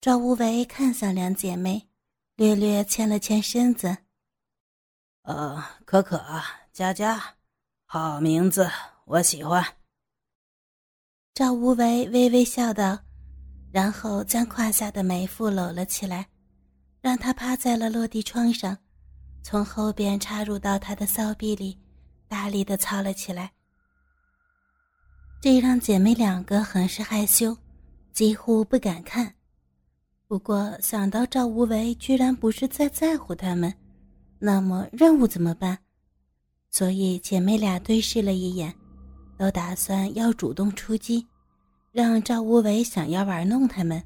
赵无为看向两姐妹，略略欠了欠身子。呃，可可、佳佳，好名字，我喜欢。赵无为微微笑道，然后将胯下的美妇搂了起来，让她趴在了落地窗上，从后边插入到她的骚逼里，大力的操了起来。这让姐妹两个很是害羞，几乎不敢看。不过想到赵无为居然不是在在乎他们，那么任务怎么办？所以姐妹俩对视了一眼，都打算要主动出击，让赵无为想要玩弄他们。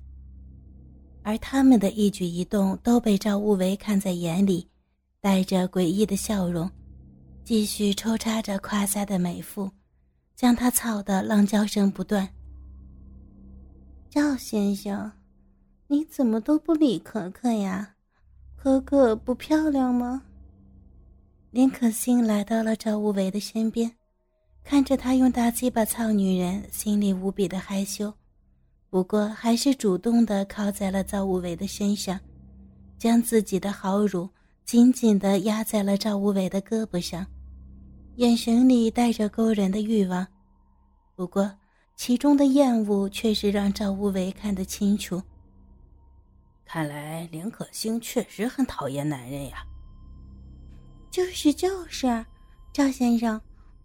而他们的一举一动都被赵无为看在眼里，带着诡异的笑容，继续抽插着胯下的美妇。将他操得浪叫声不断。赵先生，你怎么都不理可可呀？可可不漂亮吗？林可欣来到了赵无为的身边，看着他用大鸡巴操女人，心里无比的害羞，不过还是主动的靠在了赵无为的身上，将自己的好乳紧紧的压在了赵无为的胳膊上。眼神里带着勾人的欲望，不过其中的厌恶却是让赵无为看得清楚。看来林可欣确实很讨厌男人呀。就是就是，赵先生，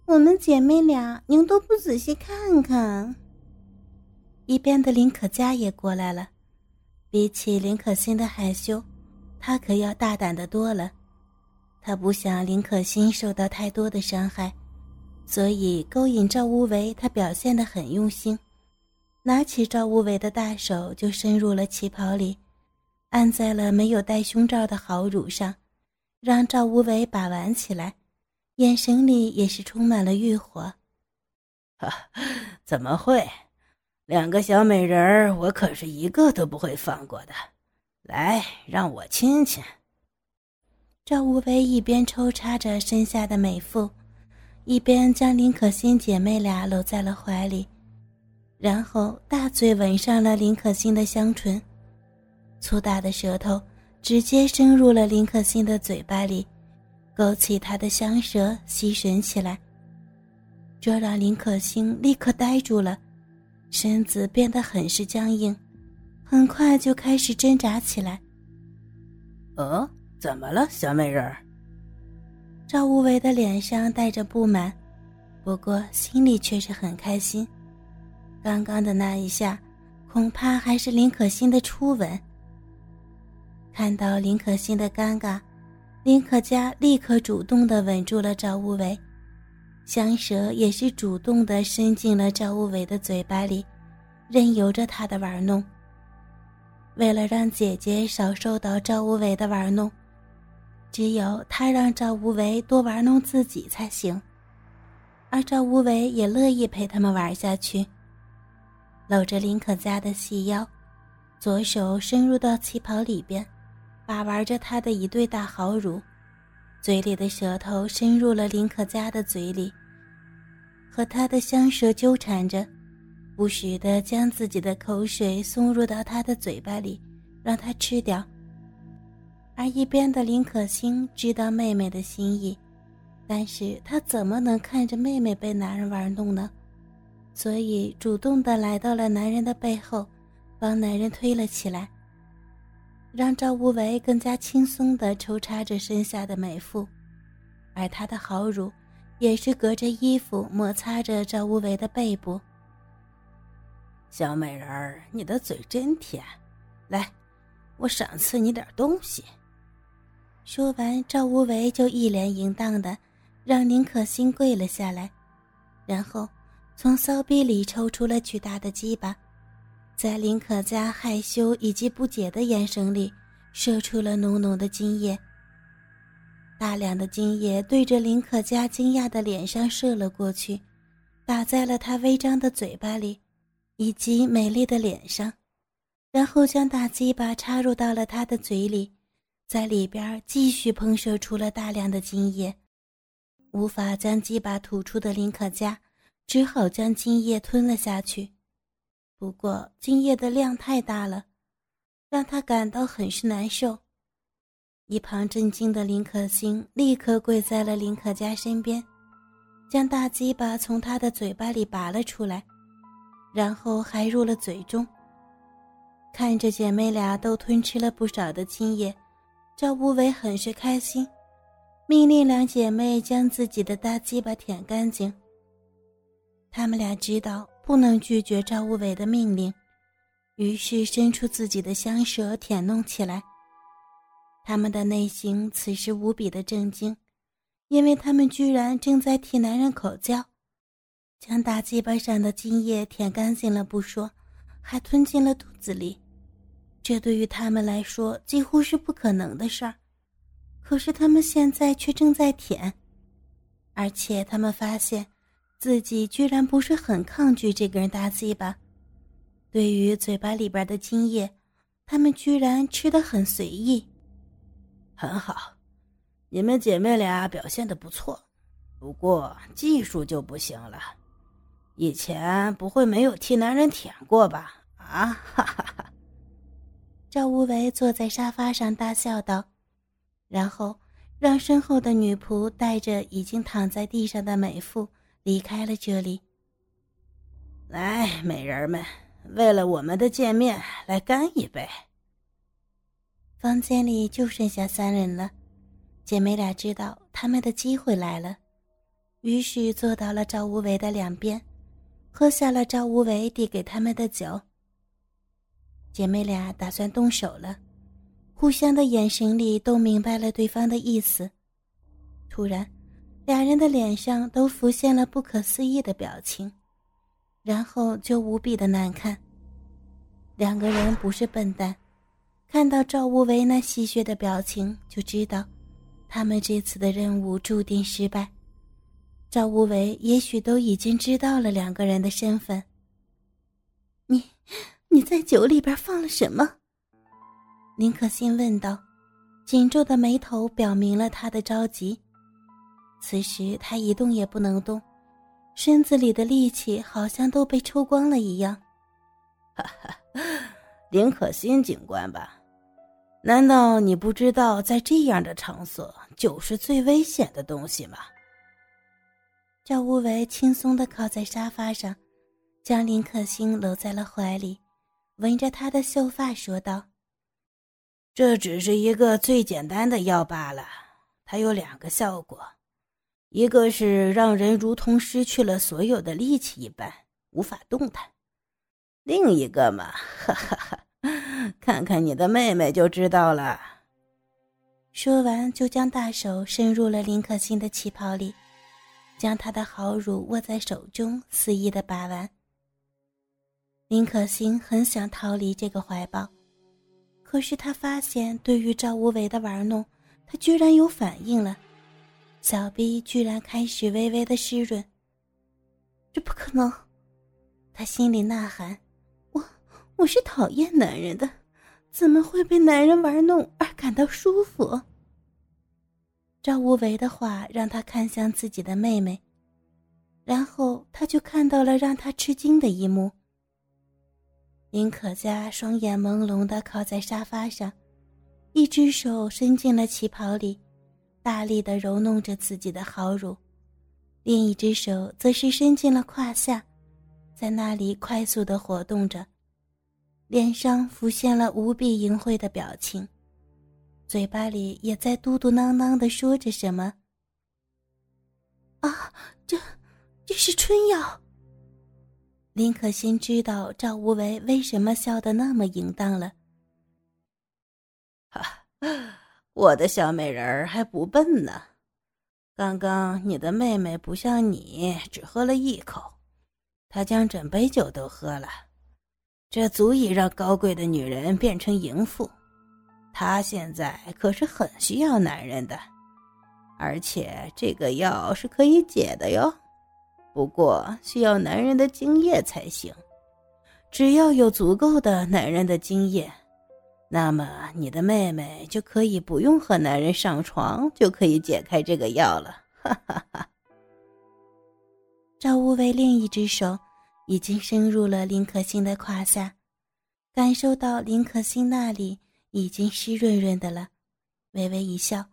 我们姐妹俩您都不仔细看看。一边的林可嘉也过来了，比起林可欣的害羞，她可要大胆的多了。他不想林可欣受到太多的伤害，所以勾引赵无为，他表现得很用心，拿起赵无为的大手就伸入了旗袍里，按在了没有戴胸罩的豪乳上，让赵无为把玩起来，眼神里也是充满了欲火。哈，怎么会？两个小美人儿，我可是一个都不会放过的。来，让我亲亲。赵无为一边抽插着身下的美妇，一边将林可欣姐妹俩搂在了怀里，然后大嘴吻上了林可欣的香唇，粗大的舌头直接伸入了林可欣的嘴巴里，勾起她的香舌吸吮起来。这让林可欣立刻呆住了，身子变得很是僵硬，很快就开始挣扎起来。呃。怎么了，小美人儿？赵无为的脸上带着不满，不过心里却是很开心。刚刚的那一下，恐怕还是林可欣的初吻。看到林可欣的尴尬，林可嘉立刻主动的吻住了赵无为，香舌也是主动的伸进了赵无为的嘴巴里，任由着他的玩弄。为了让姐姐少受到赵无为的玩弄。只有他让赵无为多玩弄自己才行，而赵无为也乐意陪他们玩下去。搂着林可嘉的细腰，左手伸入到旗袍里边，把玩着她的一对大豪乳，嘴里的舌头伸入了林可嘉的嘴里，和他的香舌纠缠着，不时的将自己的口水送入到他的嘴巴里，让他吃掉。而一边的林可欣知道妹妹的心意，但是她怎么能看着妹妹被男人玩弄呢？所以主动的来到了男人的背后，帮男人推了起来，让赵无为更加轻松的抽插着身下的美妇，而他的好乳也是隔着衣服摩擦着赵无为的背部。小美人儿，你的嘴真甜，来，我赏赐你点东西。说完，赵无为就一脸淫荡的让宁可心跪了下来，然后从骚逼里抽出了巨大的鸡巴，在林可嘉害羞以及不解的眼神里射出了浓浓的精液。大量的精液对着林可嘉惊讶的脸上射了过去，打在了她微张的嘴巴里，以及美丽的脸上，然后将大鸡巴插入到了她的嘴里。在里边继续喷射出了大量的精液，无法将鸡巴吐出的林可嘉只好将精液吞了下去。不过今夜的量太大了，让他感到很是难受。一旁震惊的林可欣立刻跪在了林可嘉身边，将大鸡巴从他的嘴巴里拔了出来，然后还入了嘴中。看着姐妹俩都吞吃了不少的精液，赵无为很是开心，命令两姐妹将自己的大鸡巴舔干净。他们俩知道不能拒绝赵无为的命令，于是伸出自己的香舌舔弄起来。他们的内心此时无比的震惊，因为他们居然正在替男人口交，将大鸡巴上的精液舔干净了不说，还吞进了肚子里。这对于他们来说几乎是不可能的事儿，可是他们现在却正在舔，而且他们发现。自己居然不是很抗拒这个人大鸡巴，对于嘴巴里边的精液，他们居然吃的很随意。很好，你们姐妹俩表现的不错，不过技术就不行了。以前不会没有替男人舔过吧？啊哈哈哈！赵无为坐在沙发上大笑道，然后让身后的女仆带着已经躺在地上的美妇。离开了这里。来，美人们，为了我们的见面，来干一杯。房间里就剩下三人了，姐妹俩知道他们的机会来了，于是坐到了赵无为的两边，喝下了赵无为递给他们的酒。姐妹俩打算动手了，互相的眼神里都明白了对方的意思。突然。俩人的脸上都浮现了不可思议的表情，然后就无比的难看。两个人不是笨蛋，看到赵无为那戏谑的表情，就知道他们这次的任务注定失败。赵无为也许都已经知道了两个人的身份。你，你在酒里边放了什么？林可欣问道，紧皱的眉头表明了他的着急。此时他一动也不能动，身子里的力气好像都被抽光了一样。哈哈，林可欣警官吧？难道你不知道在这样的场所酒是最危险的东西吗？赵无为轻松的靠在沙发上，将林可欣搂在了怀里，闻着她的秀发说道：“这只是一个最简单的药罢了，它有两个效果。”一个是让人如同失去了所有的力气一般无法动弹，另一个嘛，哈哈哈，看看你的妹妹就知道了。说完，就将大手伸入了林可欣的旗袍里，将她的好乳握在手中，肆意的把玩。林可欣很想逃离这个怀抱，可是她发现，对于赵无为的玩弄，她居然有反应了。小臂居然开始微微的湿润。这不可能！他心里呐喊：“我我是讨厌男人的，怎么会被男人玩弄而感到舒服？”赵无为的话让他看向自己的妹妹，然后他就看到了让他吃惊的一幕。林可嘉双眼朦胧的靠在沙发上，一只手伸进了旗袍里。大力的揉弄着自己的好乳，另一只手则是伸进了胯下，在那里快速的活动着，脸上浮现了无比淫秽的表情，嘴巴里也在嘟嘟囔囔的说着什么。啊，这，这是春药。林可欣知道赵无为为什么笑得那么淫荡了。啊。我的小美人儿还不笨呢，刚刚你的妹妹不像你只喝了一口，她将整杯酒都喝了，这足以让高贵的女人变成淫妇。她现在可是很需要男人的，而且这个药是可以解的哟，不过需要男人的精液才行。只要有足够的男人的精液。那么，你的妹妹就可以不用和男人上床，就可以解开这个药了。哈哈哈。赵无为另一只手已经伸入了林可欣的胯下，感受到林可欣那里已经湿润润的了，微微一笑，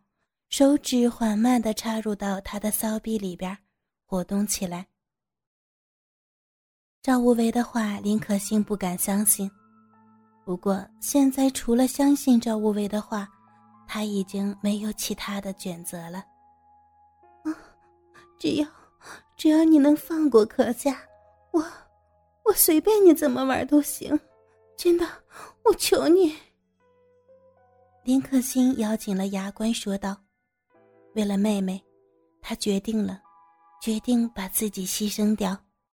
手指缓慢地插入到他的骚逼里边，活动起来。赵无为的话，林可欣不敢相信。不过现在除了相信赵无为的话，他已经没有其他的选择了。啊，只要只要你能放过可家，我我随便你怎么玩都行，真的，我求你。林可欣咬紧了牙关说道：“为了妹妹，她决定了，决定把自己牺牲掉。”